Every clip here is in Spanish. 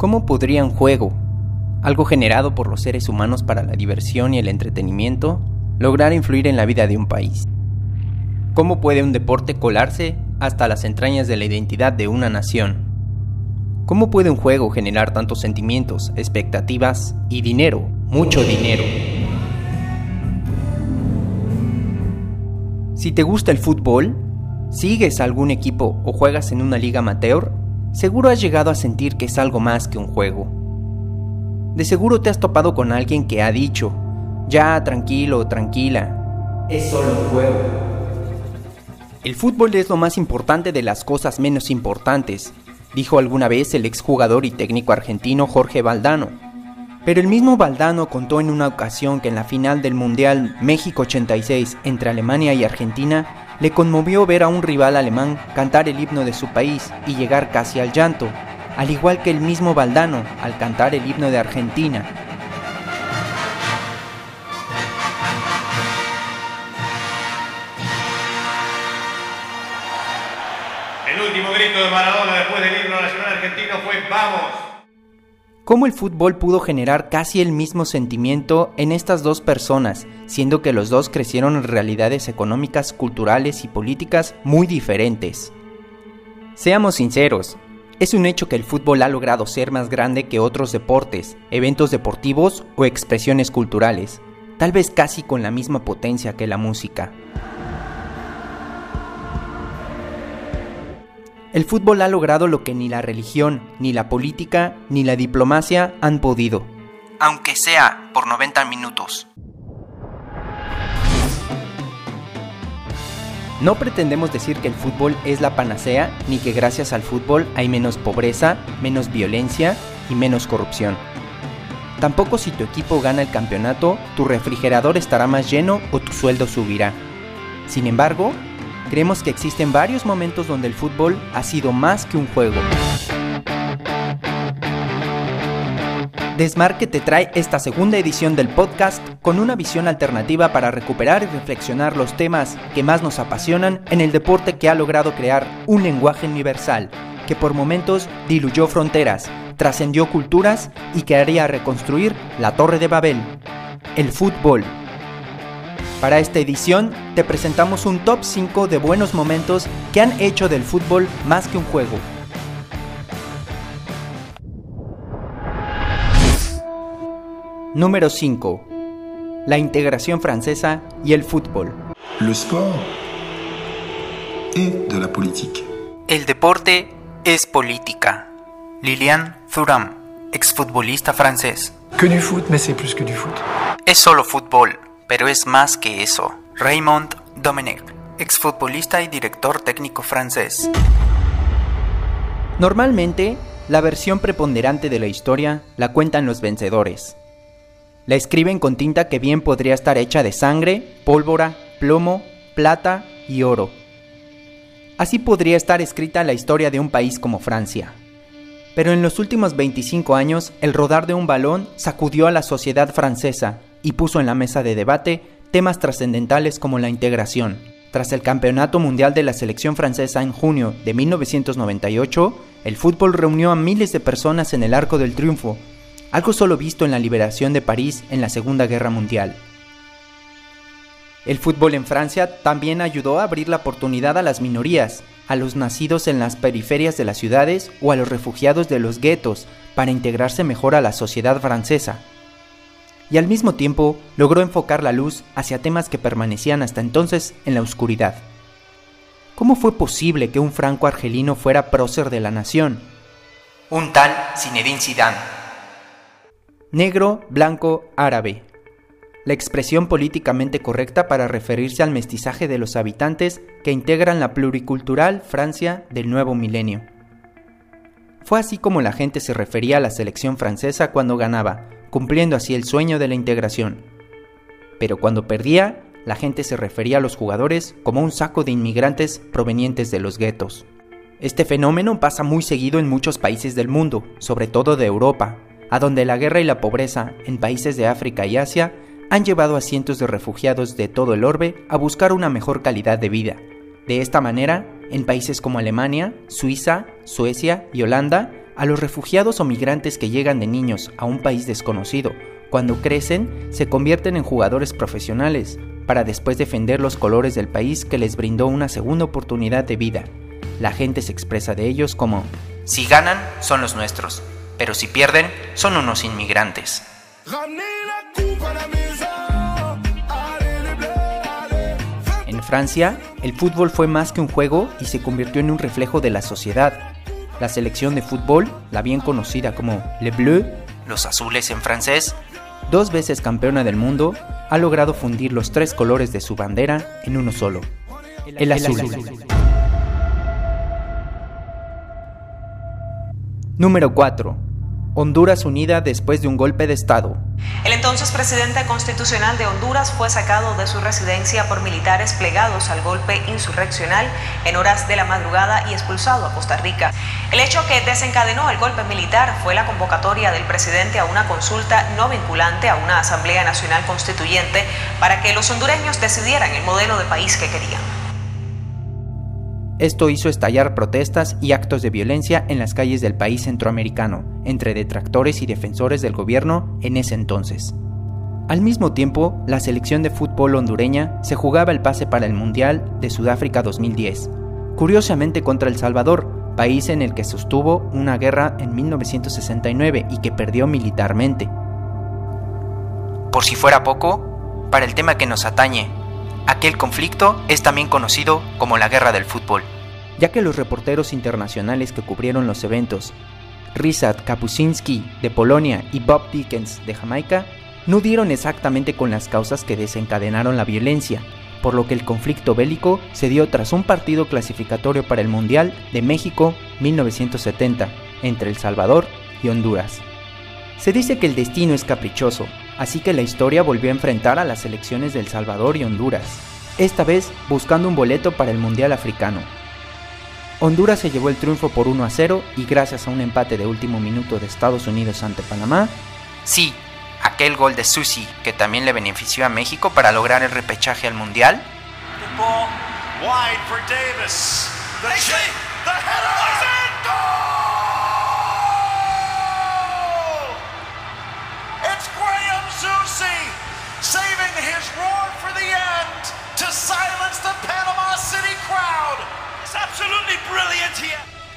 ¿Cómo podría un juego, algo generado por los seres humanos para la diversión y el entretenimiento, lograr influir en la vida de un país? ¿Cómo puede un deporte colarse hasta las entrañas de la identidad de una nación? ¿Cómo puede un juego generar tantos sentimientos, expectativas y dinero, mucho dinero? Si te gusta el fútbol, sigues a algún equipo o juegas en una liga amateur, seguro has llegado a sentir que es algo más que un juego. De seguro te has topado con alguien que ha dicho, ya tranquilo, tranquila, es solo un juego. El fútbol es lo más importante de las cosas menos importantes, dijo alguna vez el exjugador y técnico argentino Jorge Valdano. Pero el mismo Valdano contó en una ocasión que en la final del Mundial México 86 entre Alemania y Argentina le conmovió ver a un rival alemán cantar el himno de su país y llegar casi al llanto, al igual que el mismo Valdano al cantar el himno de Argentina, ¿Cómo el fútbol pudo generar casi el mismo sentimiento en estas dos personas, siendo que los dos crecieron en realidades económicas, culturales y políticas muy diferentes? Seamos sinceros, es un hecho que el fútbol ha logrado ser más grande que otros deportes, eventos deportivos o expresiones culturales, tal vez casi con la misma potencia que la música. El fútbol ha logrado lo que ni la religión, ni la política, ni la diplomacia han podido. Aunque sea por 90 minutos. No pretendemos decir que el fútbol es la panacea, ni que gracias al fútbol hay menos pobreza, menos violencia y menos corrupción. Tampoco si tu equipo gana el campeonato, tu refrigerador estará más lleno o tu sueldo subirá. Sin embargo, creemos que existen varios momentos donde el fútbol ha sido más que un juego. Desmarque te trae esta segunda edición del podcast con una visión alternativa para recuperar y reflexionar los temas que más nos apasionan en el deporte que ha logrado crear un lenguaje universal, que por momentos diluyó fronteras, trascendió culturas y que haría reconstruir la Torre de Babel, el fútbol. Para esta edición te presentamos un top 5 de buenos momentos que han hecho del fútbol más que un juego. Número 5. La integración francesa y el fútbol. Le sport est de la politique. El deporte es política. Lilian Thuram, exfutbolista francés. Que du foot, mais c'est plus que du foot. Es solo fútbol, pero es más que eso. Raymond Domenech, exfutbolista y director técnico francés. Normalmente, la versión preponderante de la historia la cuentan los vencedores. La escriben con tinta que bien podría estar hecha de sangre, pólvora, plomo, plata y oro. Así podría estar escrita la historia de un país como Francia. Pero en los últimos 25 años, el rodar de un balón sacudió a la sociedad francesa y puso en la mesa de debate temas trascendentales como la integración. Tras el Campeonato Mundial de la Selección Francesa en junio de 1998, el fútbol reunió a miles de personas en el Arco del Triunfo, algo solo visto en la liberación de París en la Segunda Guerra Mundial. El fútbol en Francia también ayudó a abrir la oportunidad a las minorías, a los nacidos en las periferias de las ciudades o a los refugiados de los guetos para integrarse mejor a la sociedad francesa. Y al mismo tiempo logró enfocar la luz hacia temas que permanecían hasta entonces en la oscuridad. ¿Cómo fue posible que un franco argelino fuera prócer de la nación? Un tal Zinedine Zidane. Negro, blanco, árabe. La expresión políticamente correcta para referirse al mestizaje de los habitantes que integran la pluricultural Francia del nuevo milenio. Fue así como la gente se refería a la selección francesa cuando ganaba, cumpliendo así el sueño de la integración. Pero cuando perdía, la gente se refería a los jugadores como un saco de inmigrantes provenientes de los guetos. Este fenómeno pasa muy seguido en muchos países del mundo, sobre todo de Europa, a donde la guerra y la pobreza en países de África y Asia han llevado a cientos de refugiados de todo el orbe a buscar una mejor calidad de vida. De esta manera, en países como Alemania, Suiza, Suecia y Holanda, a los refugiados o migrantes que llegan de niños a un país desconocido. Cuando crecen, se convierten en jugadores profesionales, para después defender los colores del país que les brindó una segunda oportunidad de vida. La gente se expresa de ellos como, si ganan, son los nuestros, pero si pierden, son unos inmigrantes. En Francia, el fútbol fue más que un juego y se convirtió en un reflejo de la sociedad. La selección de fútbol, la bien conocida como Le Bleu, los azules en francés, dos veces campeona del mundo, ha logrado fundir los tres colores de su bandera en uno solo, el azul. Número 4. Honduras unida después de un golpe de Estado. El entonces presidente constitucional de Honduras fue sacado de su residencia por militares plegados al golpe insurreccional en horas de la madrugada y expulsado a Costa Rica. El hecho que desencadenó el golpe militar fue la convocatoria del presidente a una consulta no vinculante a una Asamblea Nacional Constituyente para que los hondureños decidieran el modelo de país que querían. Esto hizo estallar protestas y actos de violencia en las calles del país centroamericano, entre detractores y defensores del gobierno en ese entonces. Al mismo tiempo, la selección de fútbol hondureña se jugaba el pase para el Mundial de Sudáfrica 2010, curiosamente contra El Salvador, país en el que sostuvo una guerra en 1969 y que perdió militarmente. Por si fuera poco, para el tema que nos atañe, Aquel conflicto es también conocido como la Guerra del Fútbol, ya que los reporteros internacionales que cubrieron los eventos, Ryszard Kapuscinski de Polonia y Bob Dickens de Jamaica, no dieron exactamente con las causas que desencadenaron la violencia, por lo que el conflicto bélico se dio tras un partido clasificatorio para el Mundial de México 1970 entre El Salvador y Honduras. Se dice que el destino es caprichoso, así que la historia volvió a enfrentar a las selecciones de El Salvador y Honduras, esta vez buscando un boleto para el Mundial Africano. Honduras se llevó el triunfo por 1 a 0 y gracias a un empate de último minuto de Estados Unidos ante Panamá, sí, aquel gol de Susi que también le benefició a México para lograr el repechaje al Mundial.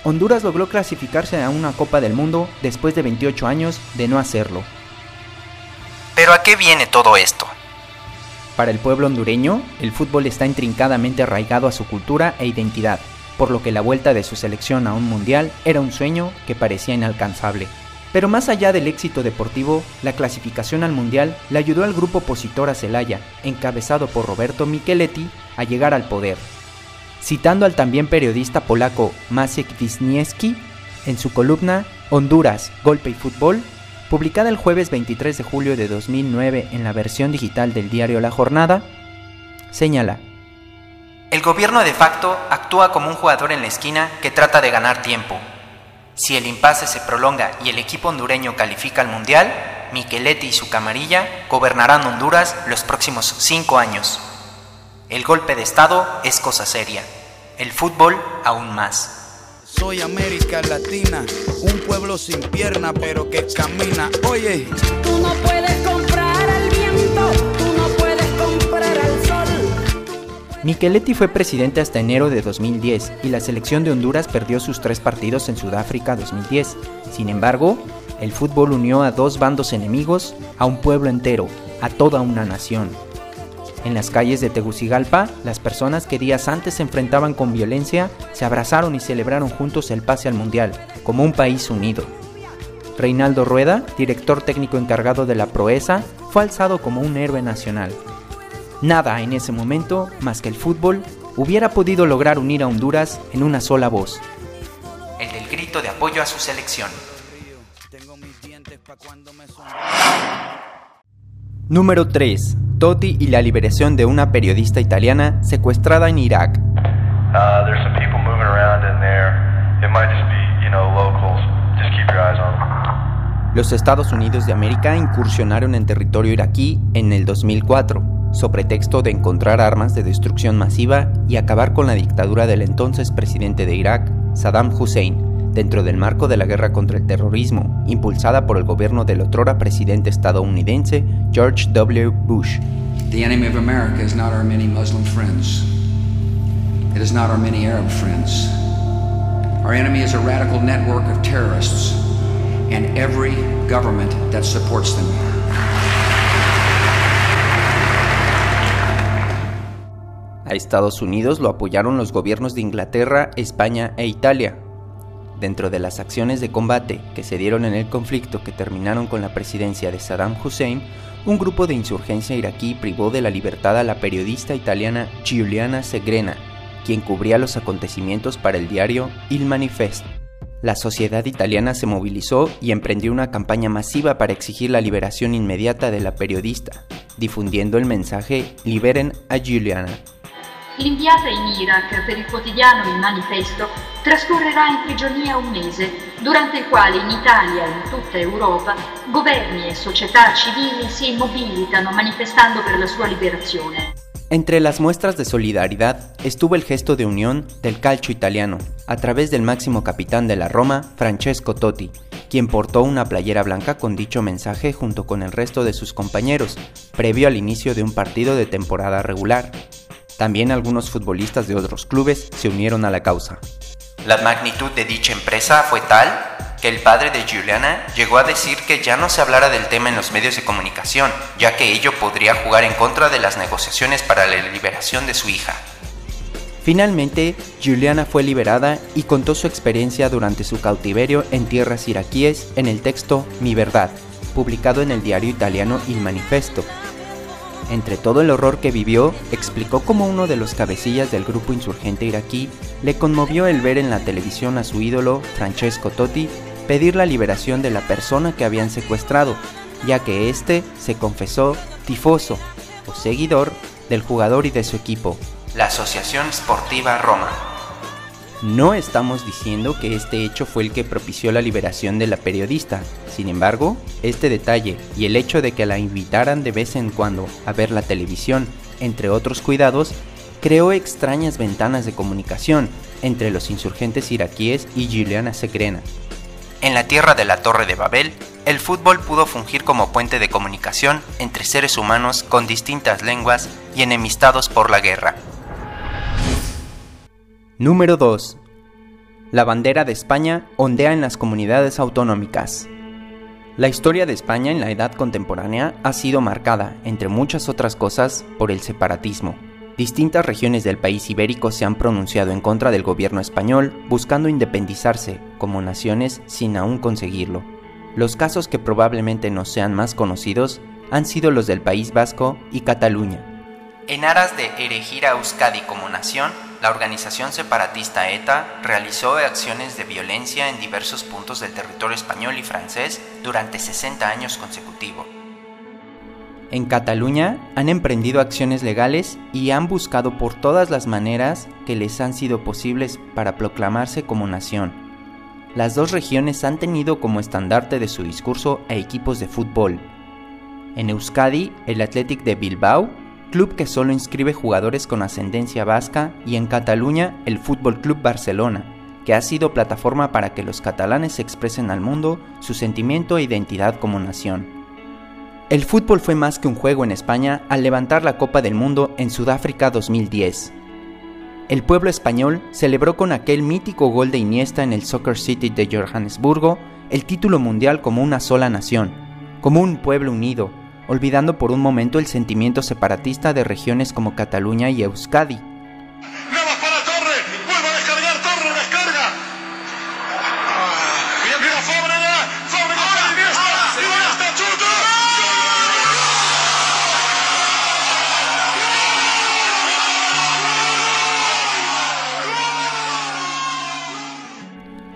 Honduras logró clasificarse a una Copa del Mundo después de 28 años de no hacerlo. Pero ¿a qué viene todo esto? Para el pueblo hondureño, el fútbol está intrincadamente arraigado a su cultura e identidad, por lo que la vuelta de su selección a un mundial era un sueño que parecía inalcanzable. Pero más allá del éxito deportivo, la clasificación al Mundial le ayudó al grupo opositor a Celaya, encabezado por Roberto Micheletti, a llegar al poder. Citando al también periodista polaco Maciek Wisniewski, en su columna Honduras, Golpe y Fútbol, publicada el jueves 23 de julio de 2009 en la versión digital del diario La Jornada, señala, El gobierno de facto actúa como un jugador en la esquina que trata de ganar tiempo, si el impasse se prolonga y el equipo hondureño califica al Mundial, Miqueletti y su camarilla gobernarán Honduras los próximos cinco años. El golpe de Estado es cosa seria, el fútbol aún más. Soy América Latina, un pueblo sin pierna pero que camina. Oye, tú no puedes comprar al viento Micheletti fue presidente hasta enero de 2010 y la selección de Honduras perdió sus tres partidos en Sudáfrica 2010. Sin embargo, el fútbol unió a dos bandos enemigos, a un pueblo entero, a toda una nación. En las calles de Tegucigalpa, las personas que días antes se enfrentaban con violencia se abrazaron y celebraron juntos el pase al Mundial, como un país unido. Reinaldo Rueda, director técnico encargado de la proeza, fue alzado como un héroe nacional. Nada en ese momento, más que el fútbol, hubiera podido lograr unir a Honduras en una sola voz. El del grito de apoyo a su selección. Número 3. Totti y la liberación de una periodista italiana secuestrada en Irak. Los Estados Unidos de América incursionaron en territorio iraquí en el 2004 so pretexto de encontrar armas de destrucción masiva y acabar con la dictadura del entonces presidente de Irak, Saddam Hussein, dentro del marco de la guerra contra el terrorismo, impulsada por el gobierno del otrora presidente estadounidense George W. Bush. The enemy of America is not our many Muslim friends. It is not our many Arab friends. Our enemy is a radical network of terrorists and every government that supports them. A Estados Unidos lo apoyaron los gobiernos de Inglaterra, España e Italia. Dentro de las acciones de combate que se dieron en el conflicto que terminaron con la presidencia de Saddam Hussein, un grupo de insurgencia iraquí privó de la libertad a la periodista italiana Giuliana Segrena, quien cubría los acontecimientos para el diario Il Manifesto. La sociedad italiana se movilizó y emprendió una campaña masiva para exigir la liberación inmediata de la periodista, difundiendo el mensaje Liberen a Giuliana. L'inviata in Iraq per il quotidiano Il Manifesto trascorrerà in prigionia un mese, durante il quale in Italia e in tutta Europa governi e società civili si mobilitano manifestando per la sua liberazione. Entre las muestras de solidaridad estuvo el gesto de unión del calcio italiano, a través del máximo capitán de la Roma, Francesco Totti, quien portó una playera blanca con dicho mensaje junto con el resto de sus compañeros, previo al inicio de un partido de temporada regular. También algunos futbolistas de otros clubes se unieron a la causa. La magnitud de dicha empresa fue tal que el padre de Juliana llegó a decir que ya no se hablara del tema en los medios de comunicación, ya que ello podría jugar en contra de las negociaciones para la liberación de su hija. Finalmente, Juliana fue liberada y contó su experiencia durante su cautiverio en tierras iraquíes en el texto Mi Verdad, publicado en el diario italiano Il Manifesto. Entre todo el horror que vivió, explicó cómo uno de los cabecillas del grupo insurgente iraquí le conmovió el ver en la televisión a su ídolo, Francesco Totti, pedir la liberación de la persona que habían secuestrado, ya que éste se confesó tifoso o seguidor del jugador y de su equipo, la Asociación Sportiva Roma. No estamos diciendo que este hecho fue el que propició la liberación de la periodista, sin embargo, este detalle y el hecho de que la invitaran de vez en cuando a ver la televisión, entre otros cuidados, creó extrañas ventanas de comunicación entre los insurgentes iraquíes y Juliana Segrena. En la tierra de la Torre de Babel, el fútbol pudo fungir como puente de comunicación entre seres humanos con distintas lenguas y enemistados por la guerra. Número 2. La bandera de España ondea en las comunidades autonómicas. La historia de España en la edad contemporánea ha sido marcada, entre muchas otras cosas, por el separatismo. Distintas regiones del país ibérico se han pronunciado en contra del gobierno español, buscando independizarse como naciones sin aún conseguirlo. Los casos que probablemente no sean más conocidos han sido los del País Vasco y Cataluña. En aras de erigir a Euskadi como nación, la organización separatista ETA realizó acciones de violencia en diversos puntos del territorio español y francés durante 60 años consecutivos. En Cataluña han emprendido acciones legales y han buscado por todas las maneras que les han sido posibles para proclamarse como nación. Las dos regiones han tenido como estandarte de su discurso a equipos de fútbol. En Euskadi, el Athletic de Bilbao club que solo inscribe jugadores con ascendencia vasca, y en Cataluña el Fútbol Club Barcelona, que ha sido plataforma para que los catalanes expresen al mundo su sentimiento e identidad como nación. El fútbol fue más que un juego en España al levantar la Copa del Mundo en Sudáfrica 2010. El pueblo español celebró con aquel mítico gol de Iniesta en el Soccer City de Johannesburgo el título mundial como una sola nación, como un pueblo unido, olvidando por un momento el sentimiento separatista de regiones como Cataluña y Euskadi.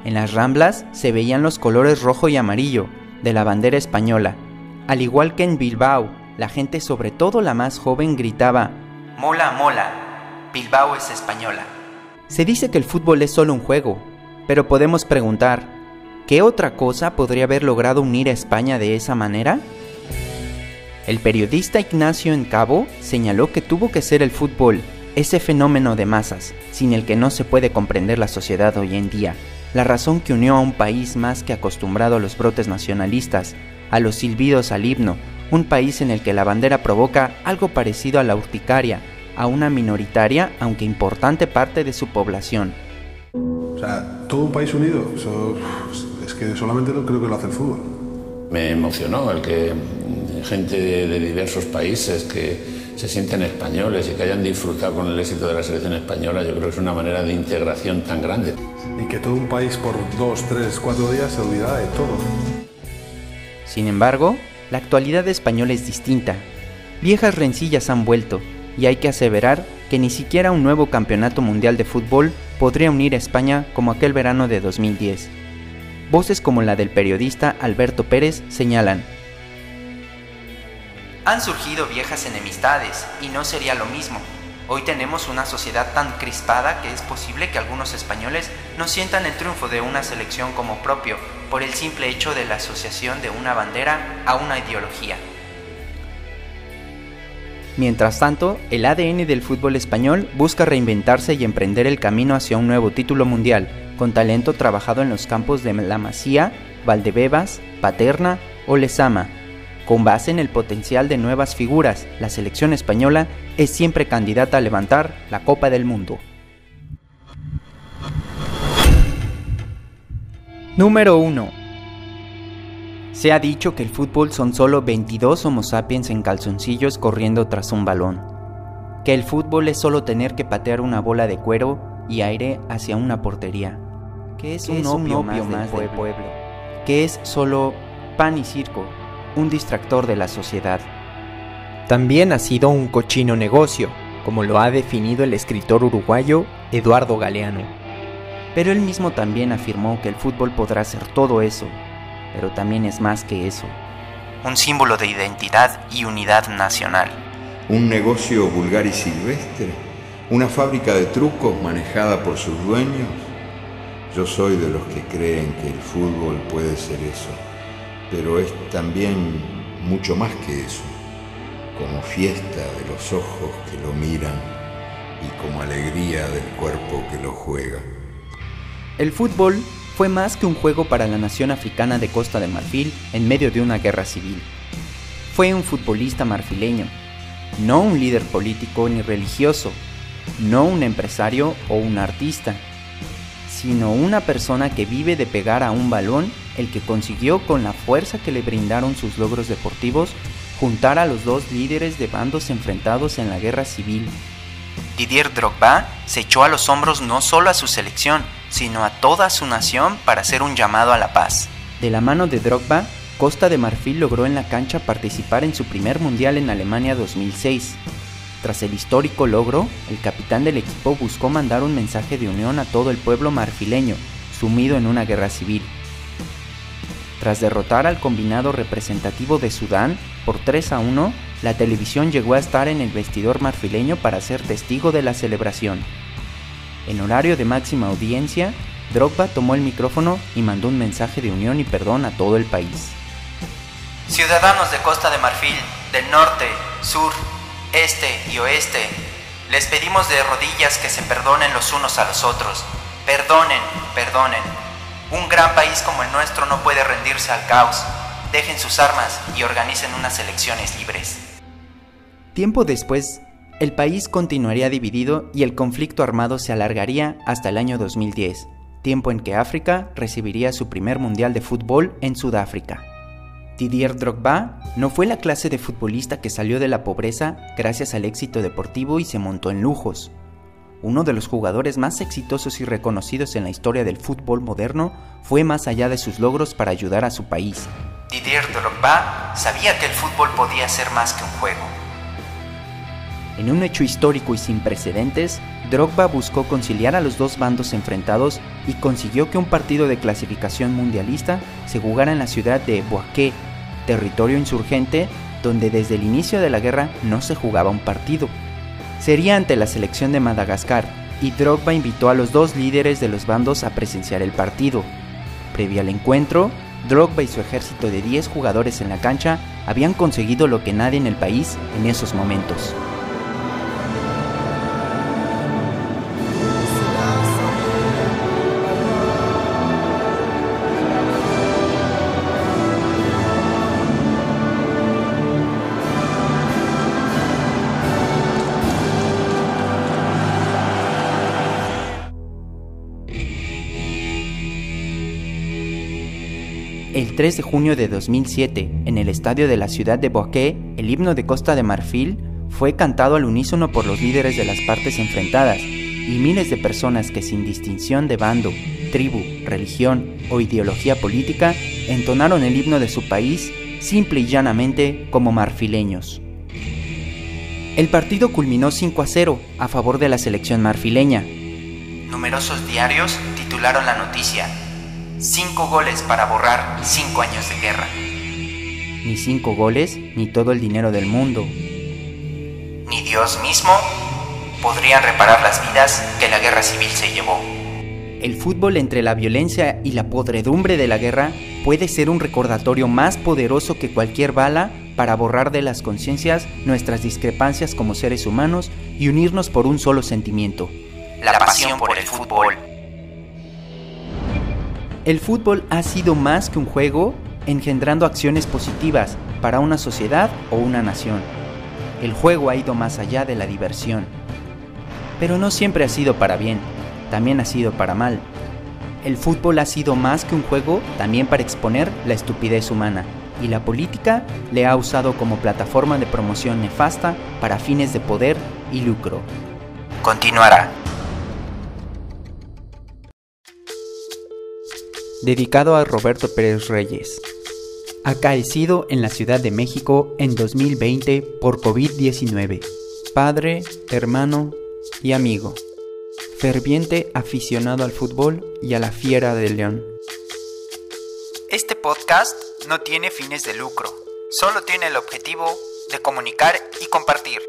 En las ramblas se veían los colores rojo y amarillo de la bandera española al igual que en Bilbao, la gente, sobre todo la más joven, gritaba, Mola, mola, Bilbao es española. Se dice que el fútbol es solo un juego, pero podemos preguntar, ¿qué otra cosa podría haber logrado unir a España de esa manera? El periodista Ignacio Encabo señaló que tuvo que ser el fútbol, ese fenómeno de masas, sin el que no se puede comprender la sociedad hoy en día, la razón que unió a un país más que acostumbrado a los brotes nacionalistas, a los silbidos al himno, un país en el que la bandera provoca algo parecido a la urticaria, a una minoritaria aunque importante parte de su población. O sea, todo un país unido, eso es que solamente no creo que lo hace el fútbol. Me emocionó el que gente de, diversos países que se sienten españoles y que hayan disfrutado con el éxito de la selección española, yo creo que es una manera de integración tan grande. Y que todo un país por dos, tres, cuatro días se olvida de todo. Sin embargo, la actualidad española es distinta. Viejas rencillas han vuelto, y hay que aseverar que ni siquiera un nuevo campeonato mundial de fútbol podría unir a España como aquel verano de 2010. Voces como la del periodista Alberto Pérez señalan, Han surgido viejas enemistades y no sería lo mismo. Hoy tenemos una sociedad tan crispada que es posible que algunos españoles no sientan el triunfo de una selección como propio por el simple hecho de la asociación de una bandera a una ideología. Mientras tanto, el ADN del fútbol español busca reinventarse y emprender el camino hacia un nuevo título mundial, con talento trabajado en los campos de La Masía, Valdebebas, Paterna o Lezama. Con base en el potencial de nuevas figuras, la selección española es siempre candidata a levantar la Copa del Mundo. Número 1. Se ha dicho que el fútbol son solo 22 Homo sapiens en calzoncillos corriendo tras un balón. Que el fútbol es solo tener que patear una bola de cuero y aire hacia una portería. Que es, un, opio más, del pueblo. Que es solo pan y circo, un distractor de la sociedad. También ha sido un cochino negocio, como lo ha definido el escritor uruguayo Eduardo Galeano. Pero él mismo también afirmó que el fútbol podrá ser todo eso pero también es más que eso. Un símbolo de identidad y unidad nacional. Un negocio vulgar y silvestre. Una fábrica de trucos manejada por sus dueños. Yo soy de los que creen que el fútbol puede ser eso, pero es también mucho más que eso, como fiesta de los ojos que lo miran y como alegría del cuerpo que lo juega. El fútbol fue más que un juego para la nación africana de Costa de Marfil en medio de una guerra civil. Fue un futbolista marfileño, no un líder político ni religioso, no un empresario o un artista, sino una persona que vive de pegar a un balón el que consiguió con la fuerza que le brindaron sus logros deportivos juntar a los dos líderes de bandos enfrentados en la guerra civil. Didier Drogba se echó a los hombros no solo a su selección, sino a toda su nación para hacer un llamado a la paz. De la mano de Drogba, Costa de Marfil logró en la cancha participar en su primer mundial en Alemania 2006. Tras el histórico logro, el capitán del equipo buscó mandar un mensaje de unión a todo el pueblo marfileño, sumido en una guerra civil. Tras derrotar al combinado representativo de Sudán por 3 a 1, la televisión llegó a estar en el vestidor marfileño para ser testigo de la celebración. En horario de máxima audiencia, Drogba tomó el micrófono y mandó un mensaje de unión y perdón a todo el país. Ciudadanos de Costa de Marfil, del norte, sur, este y oeste, les pedimos de rodillas que se perdonen los unos a los otros. Perdonen, perdonen. Un gran país como el nuestro no puede rendirse al caos. Dejen sus armas y organicen unas elecciones libres. Tiempo después, el país continuaría dividido y el conflicto armado se alargaría hasta el año 2010, tiempo en que África recibiría su primer mundial de fútbol en Sudáfrica. Didier Drogba no fue la clase de futbolista que salió de la pobreza gracias al éxito deportivo y se montó en lujos. Uno de los jugadores más exitosos y reconocidos en la historia del fútbol moderno fue más allá de sus logros para ayudar a su país. Didier Drogba sabía que el fútbol podía ser más que un juego en un hecho histórico y sin precedentes, Drogba buscó conciliar a los dos bandos enfrentados y consiguió que un partido de clasificación mundialista se jugara en la ciudad de Boaké, territorio insurgente donde desde el inicio de la guerra no se jugaba un partido. Sería ante la selección de Madagascar y Drogba invitó a los dos líderes de los bandos a presenciar el partido. Previo al encuentro, Drogba y su ejército de 10 jugadores en la cancha habían conseguido lo que nadie en el país en esos momentos. El 3 de junio de 2007, en el estadio de la ciudad de Boaké, el himno de Costa de Marfil fue cantado al unísono por los líderes de las partes enfrentadas y miles de personas que sin distinción de bando, tribu, religión o ideología política entonaron el himno de su país simple y llanamente como marfileños. El partido culminó 5 a 0 a favor de la selección marfileña. Numerosos diarios titularon la noticia Cinco goles para borrar cinco años de guerra. Ni cinco goles, ni todo el dinero del mundo. Ni Dios mismo podrían reparar las vidas que la guerra civil se llevó. El fútbol entre la violencia y la podredumbre de la guerra puede ser un recordatorio más poderoso que cualquier bala para borrar de las conciencias nuestras discrepancias como seres humanos y unirnos por un solo sentimiento, la pasión por el fútbol. El fútbol ha sido más que un juego engendrando acciones positivas para una sociedad o una nación. El juego ha ido más allá de la diversión. Pero no siempre ha sido para bien, también ha sido para mal. El fútbol ha sido más que un juego también para exponer la estupidez humana, y la política le ha usado como plataforma de promoción nefasta para fines de poder y lucro. Continuará. Dedicado a Roberto Pérez Reyes. Acaecido en la Ciudad de México en 2020 por COVID-19. Padre, hermano y amigo. Ferviente aficionado al fútbol y a la fiera del león. Este podcast no tiene fines de lucro, solo tiene el objetivo de comunicar y compartir.